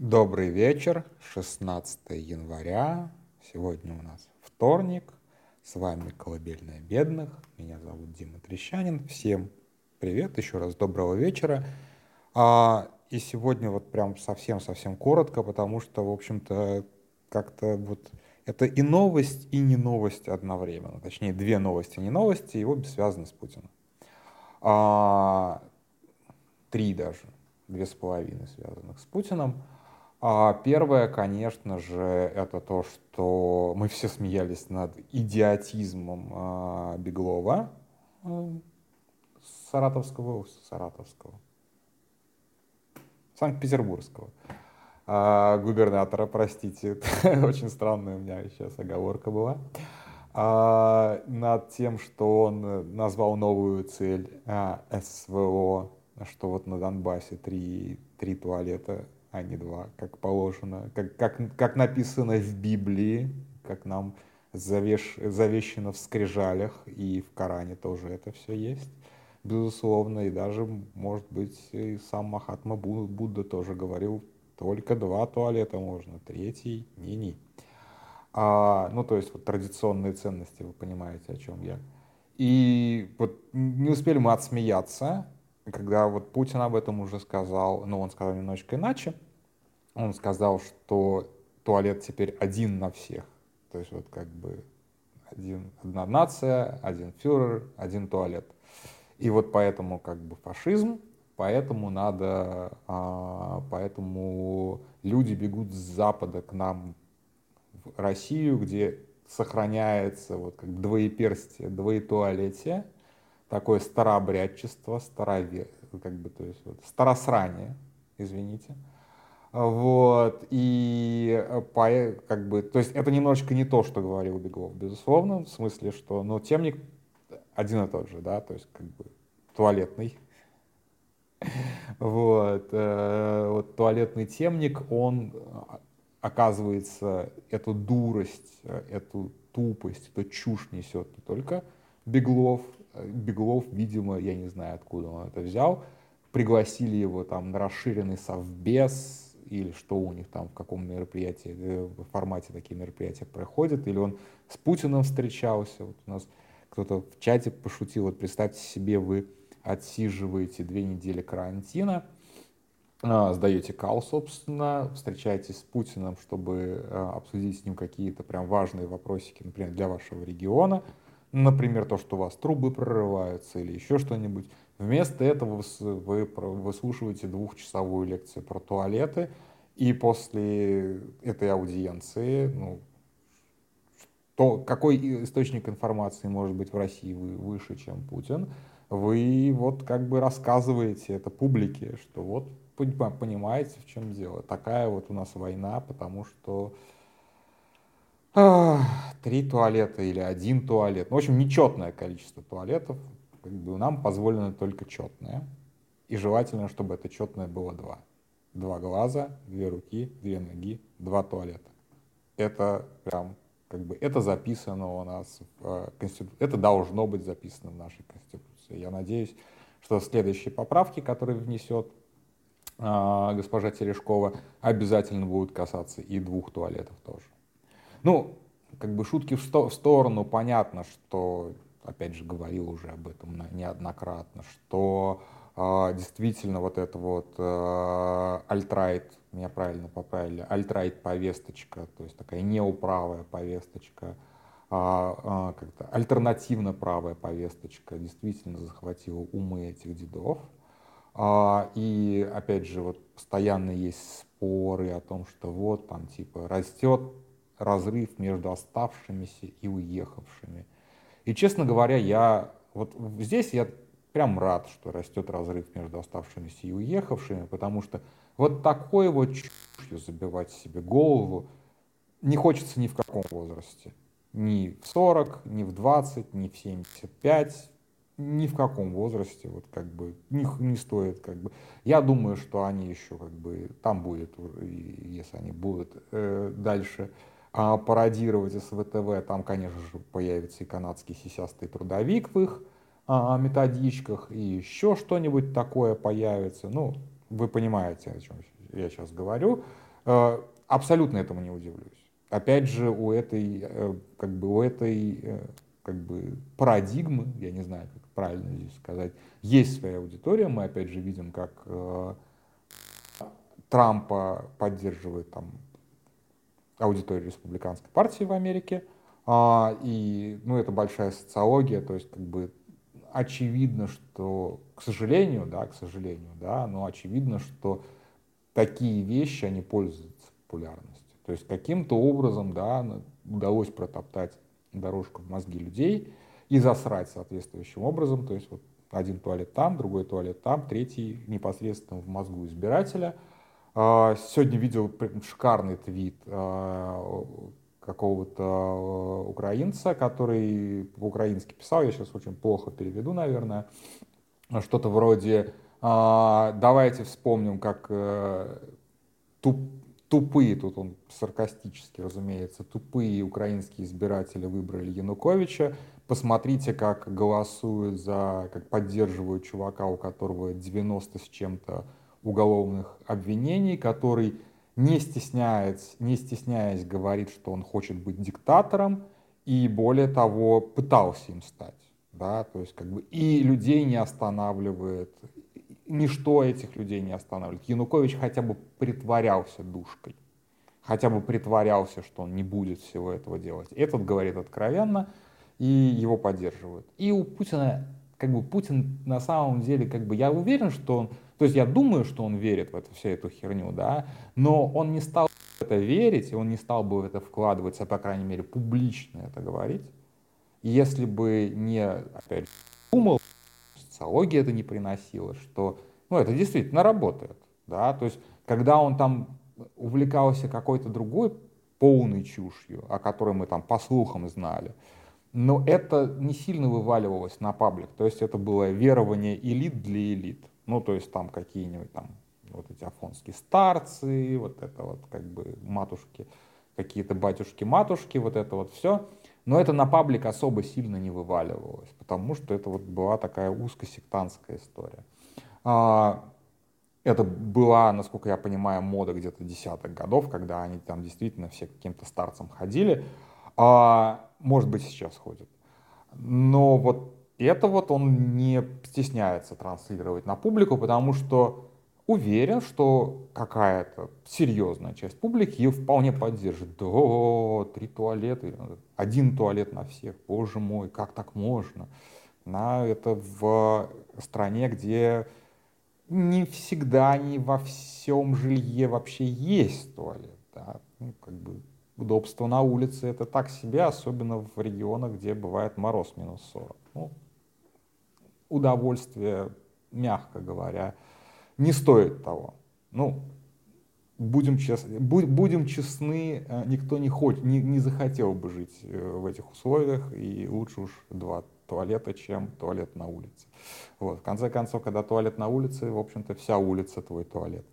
Добрый вечер, 16 января. Сегодня у нас вторник. С вами «Колыбельная бедных». Меня зовут Дима Трещанин. Всем привет, еще раз доброго вечера. А, и сегодня вот прям совсем-совсем коротко, потому что, в общем-то, как-то вот это и новость, и не новость одновременно. Точнее, две новости, не новости, и обе связаны с Путиным. А, три даже, две с половиной связанных с Путиным. А первое, конечно же, это то, что мы все смеялись над идиотизмом а, Беглова, а, саратовского, саратовского, Санкт-Петербургского. А, губернатора, простите, очень странная у меня сейчас оговорка была, а, над тем, что он назвал новую цель а, СВО, что вот на Донбассе три, три туалета а не два, как положено, как, как, как написано в Библии, как нам завеш, завещено в скрижалях, и в Коране тоже это все есть, безусловно, и даже, может быть, и сам Махатма Будда тоже говорил, только два туалета можно, третий не-не. А, ну, то есть вот традиционные ценности, вы понимаете, о чем я. И вот не успели мы отсмеяться, когда вот Путин об этом уже сказал, но он сказал немножечко иначе, он сказал, что туалет теперь один на всех. То есть вот как бы один, одна нация, один фюрер, один туалет. И вот поэтому как бы фашизм, поэтому надо, а, поэтому люди бегут с запада к нам в Россию, где сохраняется вот как двоеперстие, двоетуалетие, такое старообрядчество, старове, как бы, то есть вот, старосрание, извините. Вот, и по, как бы, то есть это немножечко не то, что говорил Беглов, безусловно, в смысле, что, но темник один и тот же, да, то есть как бы туалетный. Вот, э, вот туалетный темник, он оказывается эту дурость, эту тупость, эту чушь несет не только Беглов, Беглов, видимо, я не знаю, откуда он это взял, пригласили его там на расширенный совбез или что у них там, в каком мероприятии, э, в формате такие мероприятия проходят, или он с Путиным встречался. Вот у нас кто-то в чате пошутил, вот представьте себе, вы отсиживаете две недели карантина, а, сдаете кал, собственно, встречаетесь с Путиным, чтобы а, обсудить с ним какие-то прям важные вопросики, например, для вашего региона, например, то, что у вас трубы прорываются или еще что-нибудь. Вместо этого вы выслушиваете двухчасовую лекцию про туалеты, и после этой аудиенции, ну, то какой источник информации может быть в России выше, чем Путин, вы вот как бы рассказываете это публике, что вот понимаете, в чем дело. Такая вот у нас война, потому что три туалета или один туалет. Ну, в общем, нечетное количество туалетов как бы нам позволено только четное. И желательно, чтобы это четное было два. Два глаза, две руки, две ноги, два туалета. Это прям, как бы, это записано у нас в э, Конституции. Это должно быть записано в нашей Конституции. Я надеюсь, что следующие поправки, которые внесет э, госпожа Терешкова, обязательно будут касаться и двух туалетов тоже. Ну, как бы шутки в, сто в сторону, понятно, что опять же, говорил уже об этом неоднократно, что э, действительно вот это вот э, альтрайт, меня правильно поправили, альтрайт повесточка, то есть такая неуправая повесточка, а, а, как-то альтернативно правая повесточка действительно захватила умы этих дедов. А, и опять же, вот постоянно есть споры о том, что вот там типа растет разрыв между оставшимися и уехавшими. И, честно говоря, я вот здесь я прям рад, что растет разрыв между оставшимися и уехавшими, потому что вот такой вот чушью забивать себе голову не хочется ни в каком возрасте. Ни в 40, ни в 20, ни в 75, ни в каком возрасте, вот как бы, не, не стоит, как бы. Я думаю, что они еще, как бы, там будет, если они будут э, дальше а, пародировать СВТВ, там, конечно же, появится и канадский сисястый трудовик в их а, методичках, и еще что-нибудь такое появится. Ну, вы понимаете, о чем я сейчас говорю, э, абсолютно этому не удивлюсь. Опять же, у этой, э, как бы, у этой э, как бы, парадигмы, я не знаю, как правильно здесь сказать, есть своя аудитория. Мы опять же видим, как Трампа поддерживает там аудитория республиканской партии в Америке. А, и, ну, это большая социология, то есть, как бы, очевидно, что, к сожалению, да, к сожалению, да, но очевидно, что такие вещи, они пользуются популярностью. То есть, каким-то образом, да, удалось протоптать дорожку в мозги людей и засрать соответствующим образом, то есть, вот один туалет там, другой туалет там, третий непосредственно в мозгу избирателя – сегодня видел шикарный твит а, какого-то а, украинца, который по-украински писал, я сейчас очень плохо переведу, наверное, что-то вроде «давайте вспомним, как э, туп, тупые, тут он саркастически, разумеется, тупые украинские избиратели выбрали Януковича, посмотрите, как голосуют за, как поддерживают чувака, у которого 90 с чем-то уголовных обвинений, который не стесняясь, не стесняясь говорит, что он хочет быть диктатором, и более того, пытался им стать. Да, то есть как бы и людей не останавливает, ничто этих людей не останавливает. Янукович хотя бы притворялся душкой, хотя бы притворялся, что он не будет всего этого делать. Этот говорит откровенно, и его поддерживают. И у Путина, как бы Путин на самом деле, как бы я уверен, что он то есть я думаю, что он верит в эту, всю эту херню, да, но он не стал в это верить, и он не стал бы в это вкладываться, по крайней мере, публично это говорить. Если бы не, опять же, думал, социология это не приносила, что, ну, это действительно работает, да, то есть когда он там увлекался какой-то другой полной чушью, о которой мы там по слухам знали, но это не сильно вываливалось на паблик, то есть это было верование элит для элит. Ну, то есть там какие-нибудь там вот эти афонские старцы, вот это вот как бы матушки, какие-то батюшки-матушки, вот это вот все. Но это на паблик особо сильно не вываливалось, потому что это вот была такая узкосектантская история. А, это была, насколько я понимаю, мода где-то десятых годов, когда они там действительно все каким-то старцам ходили. А, может быть, сейчас ходят. Но вот это вот он не стесняется транслировать на публику, потому что уверен, что какая-то серьезная часть публики ее вполне поддержит. Да, три туалета, один туалет на всех, боже мой, как так можно? На, это в стране, где не всегда, не во всем жилье вообще есть туалет. Да? Ну, как бы удобство на улице это так себе, особенно в регионах, где бывает мороз минус 40. Ну, удовольствие, мягко говоря, не стоит того. Ну, будем честны, будем честны, э, никто не, хочет, не, не захотел бы жить э, в этих условиях, и лучше уж два туалета, чем туалет на улице. Вот. В конце концов, когда туалет на улице, в общем-то, вся улица твой туалет.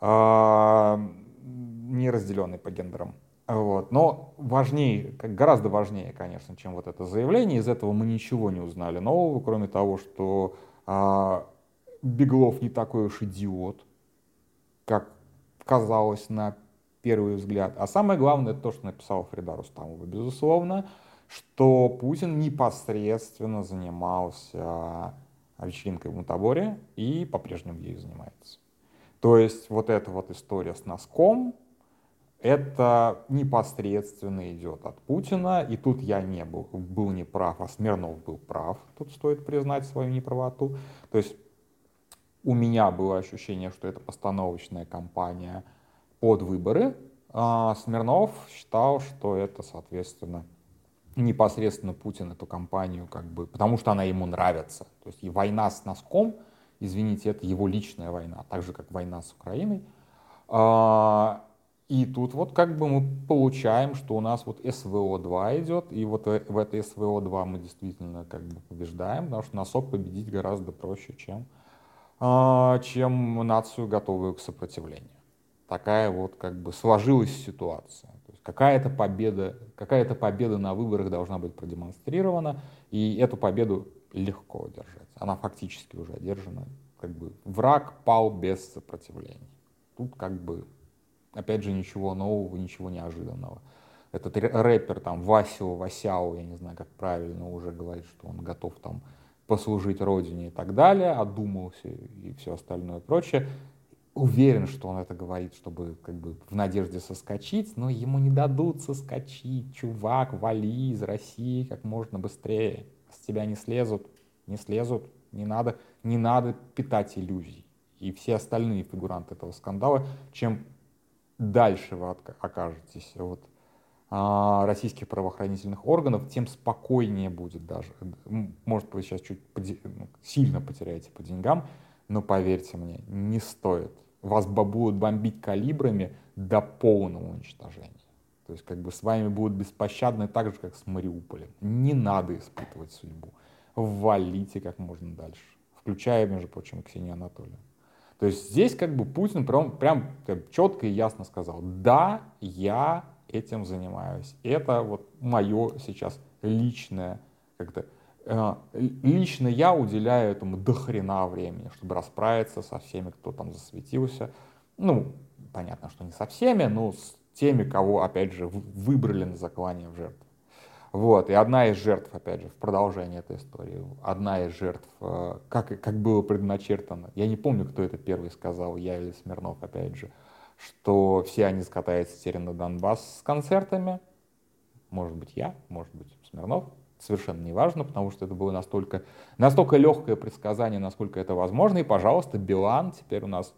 А, не разделенный по гендерам. Вот. Но важнее, гораздо важнее, конечно, чем вот это заявление. Из этого мы ничего не узнали нового, кроме того, что а, Беглов не такой уж идиот, как казалось на первый взгляд. А самое главное, это то, что написал Фрида Рустамова, безусловно, что Путин непосредственно занимался вечеринкой в Мутаборе и по-прежнему ею занимается. То есть вот эта вот история с носком, это непосредственно идет от Путина, и тут я не был, был не прав, а Смирнов был прав, тут стоит признать свою неправоту. То есть у меня было ощущение, что это постановочная кампания под выборы, а Смирнов считал, что это, соответственно, непосредственно Путин эту кампанию, как бы, потому что она ему нравится. То есть и война с носком, извините, это его личная война, так же, как война с Украиной. И тут вот как бы мы получаем, что у нас вот СВО-2 идет, и вот в этой СВО-2 мы действительно как бы побеждаем, потому что носок победить гораздо проще, чем, а, чем нацию, готовую к сопротивлению. Такая вот как бы сложилась ситуация. Какая-то победа, какая-то победа на выборах должна быть продемонстрирована, и эту победу легко одержать. Она фактически уже одержана. Как бы враг пал без сопротивления. тут как бы, опять же, ничего нового, ничего неожиданного. Этот рэпер там Васио, Васяо, я не знаю, как правильно уже говорит, что он готов там послужить родине и так далее, одумался и все остальное прочее. Уверен, что он это говорит, чтобы как бы в надежде соскочить, но ему не дадут соскочить. Чувак, вали из России как можно быстрее. С тебя не слезут, не слезут, не надо, не надо питать иллюзий. И все остальные фигуранты этого скандала, чем дальше вы окажетесь вот а, российских правоохранительных органов, тем спокойнее будет даже. Может, вы сейчас чуть ну, сильно потеряете по деньгам, но поверьте мне, не стоит. Вас будут бомбить калибрами до полного уничтожения. То есть как бы с вами будут беспощадны так же, как с Мариуполем. Не надо испытывать судьбу. Валите как можно дальше. Включая, между прочим, Ксению Анатольевну. То есть здесь как бы Путин прям, прям четко и ясно сказал, да, я этим занимаюсь. Это вот мое сейчас личное, как-то, э, лично я уделяю этому до хрена времени, чтобы расправиться со всеми, кто там засветился. Ну, понятно, что не со всеми, но с теми, кого, опять же, выбрали на заклание в жертву. Вот, и одна из жертв, опять же, в продолжении этой истории, одна из жертв, э, как, как было предначертано, я не помню, кто это первый сказал, я или Смирнов, опять же, что все они скатаются теперь на Донбасс с концертами. Может быть, я, может быть, Смирнов. Совершенно неважно, потому что это было настолько, настолько легкое предсказание, насколько это возможно. И, пожалуйста, Билан теперь у нас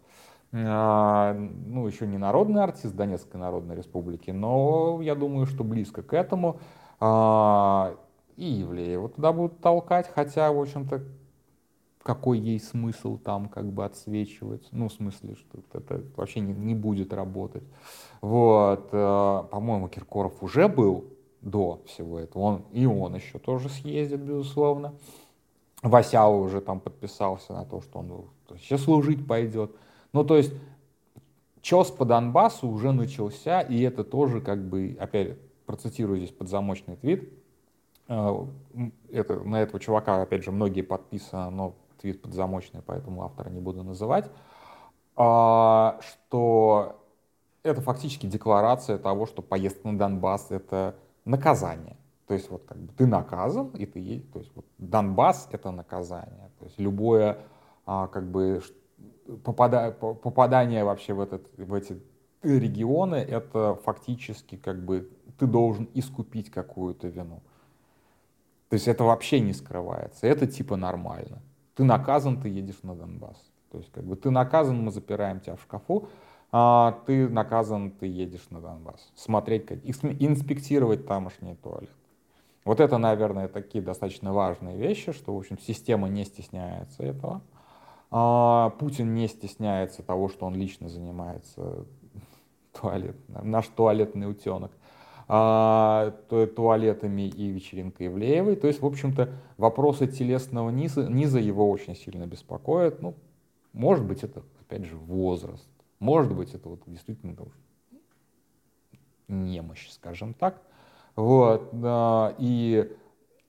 а, ну, еще не народный артист Донецкой Народной Республики, но я думаю, что близко к этому. А, и Евлеева туда будут толкать, хотя, в общем-то, какой ей смысл там как бы отсвечивать, ну, в смысле, что это вообще не, не будет работать. Вот, э, по-моему, Киркоров уже был до всего этого, он, и он еще тоже съездит, безусловно. Васяу уже там подписался на то, что он вообще служить пойдет. Ну, то есть, чес по Донбассу уже начался, и это тоже как бы, опять процитирую здесь подзамочный твит, э, это, на этого чувака, опять же, многие подписаны, но твит подзамочный, поэтому автора не буду называть, а, что это фактически декларация того, что поездка на Донбасс — это наказание. То есть вот как бы ты наказан, и ты то есть вот Донбасс — это наказание. То есть любое а, как бы попада, попадание вообще в, этот, в эти регионы — это фактически как бы ты должен искупить какую-то вину. То есть это вообще не скрывается. Это типа нормально. Ты наказан, ты едешь на Донбасс. То есть как бы ты наказан, мы запираем тебя в шкафу, а ты наказан, ты едешь на Донбасс. Смотреть, как, инспектировать тамошний туалет. Вот это, наверное, такие достаточно важные вещи, что, в общем, система не стесняется этого. А, Путин не стесняется того, что он лично занимается туалет, наш туалетный утенок туалетами и вечеринкой Ивлеевой. То есть, в общем-то, вопросы телесного низа, низа его очень сильно беспокоят. Ну, может быть, это, опять же, возраст. Может быть, это вот действительно немощь, скажем так. Вот. И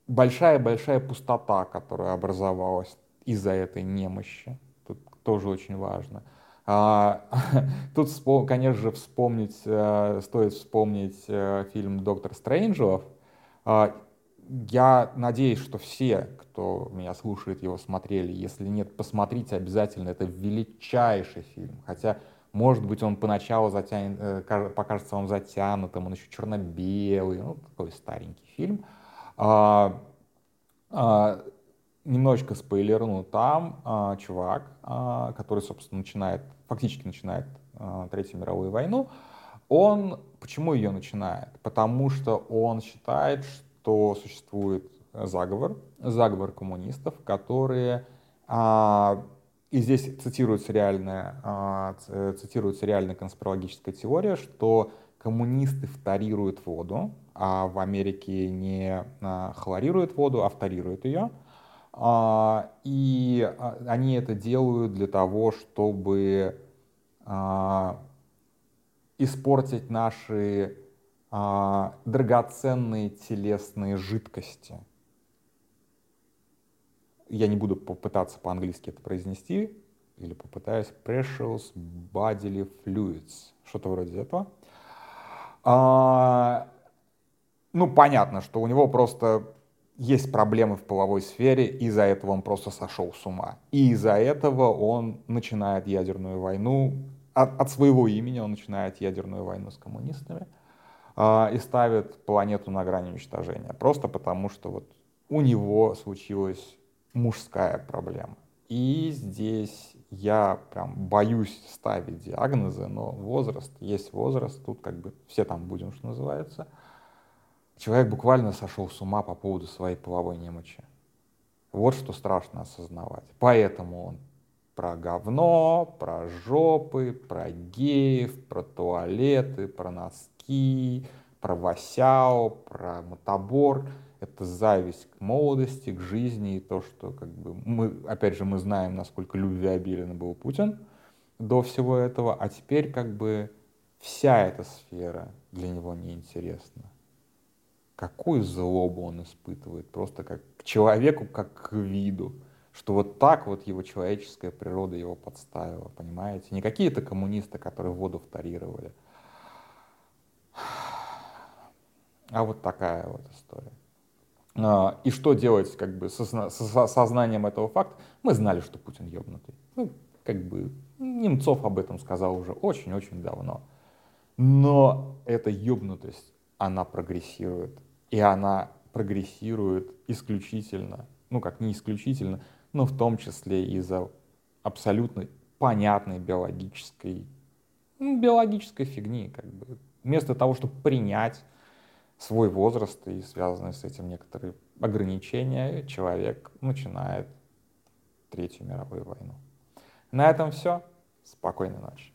большая-большая пустота, которая образовалась из-за этой немощи. Тут тоже очень важно. А, тут, конечно же, вспомнить, э, стоит вспомнить э, фильм «Доктор Стрэнджелов». А, я надеюсь, что все, кто меня слушает, его смотрели. Если нет, посмотрите обязательно. Это величайший фильм. Хотя, может быть, он поначалу затянет, э, покажется вам затянутым, он еще черно-белый, ну, такой старенький фильм. А, немножечко спойлерну, там а, чувак, а, который, собственно, начинает, фактически начинает а, Третью мировую войну, он, почему ее начинает? Потому что он считает, что существует заговор, заговор коммунистов, которые, а, и здесь цитируется реальная, а, цитируется реальная конспирологическая теория, что коммунисты фторируют воду, а в Америке не а, хлорируют воду, а фторируют ее, и а, они это делают для того, чтобы а, испортить наши драгоценные телесные жидкости. Я не буду попытаться по-английски это произнести. или попытаюсь, precious bodily fluids, что-то вроде этого. А, ну, понятно, что у него просто есть проблемы в половой сфере, из-за этого он просто сошел с ума. И из-за этого он начинает ядерную войну, от, от своего имени он начинает ядерную войну с коммунистами э, и ставит планету на грани уничтожения. Просто потому, что вот у него случилась мужская проблема. И здесь я прям боюсь ставить диагнозы, но возраст есть возраст, тут как бы все там будем, что называется – Человек буквально сошел с ума по поводу своей половой немочи. Вот что страшно осознавать. Поэтому он про говно, про жопы, про геев, про туалеты, про носки, про васяо, про мотобор. Это зависть к молодости, к жизни и то, что как бы мы, опять же, мы знаем, насколько любвеобилен был Путин до всего этого, а теперь как бы вся эта сфера для него неинтересна какую злобу он испытывает, просто как к человеку, как к виду, что вот так вот его человеческая природа его подставила, понимаете? Не какие-то коммунисты, которые воду вторировали, а вот такая вот история. А, и что делать как бы со сознанием этого факта? Мы знали, что Путин ебнутый. Ну, как бы Немцов об этом сказал уже очень-очень давно. Но эта ебнутость, она прогрессирует и она прогрессирует исключительно, ну как не исключительно, но в том числе из-за абсолютно понятной биологической, ну, биологической фигни. Как бы. Вместо того, чтобы принять свой возраст и связанные с этим некоторые ограничения, человек начинает Третью мировую войну. На этом все. Спокойной ночи.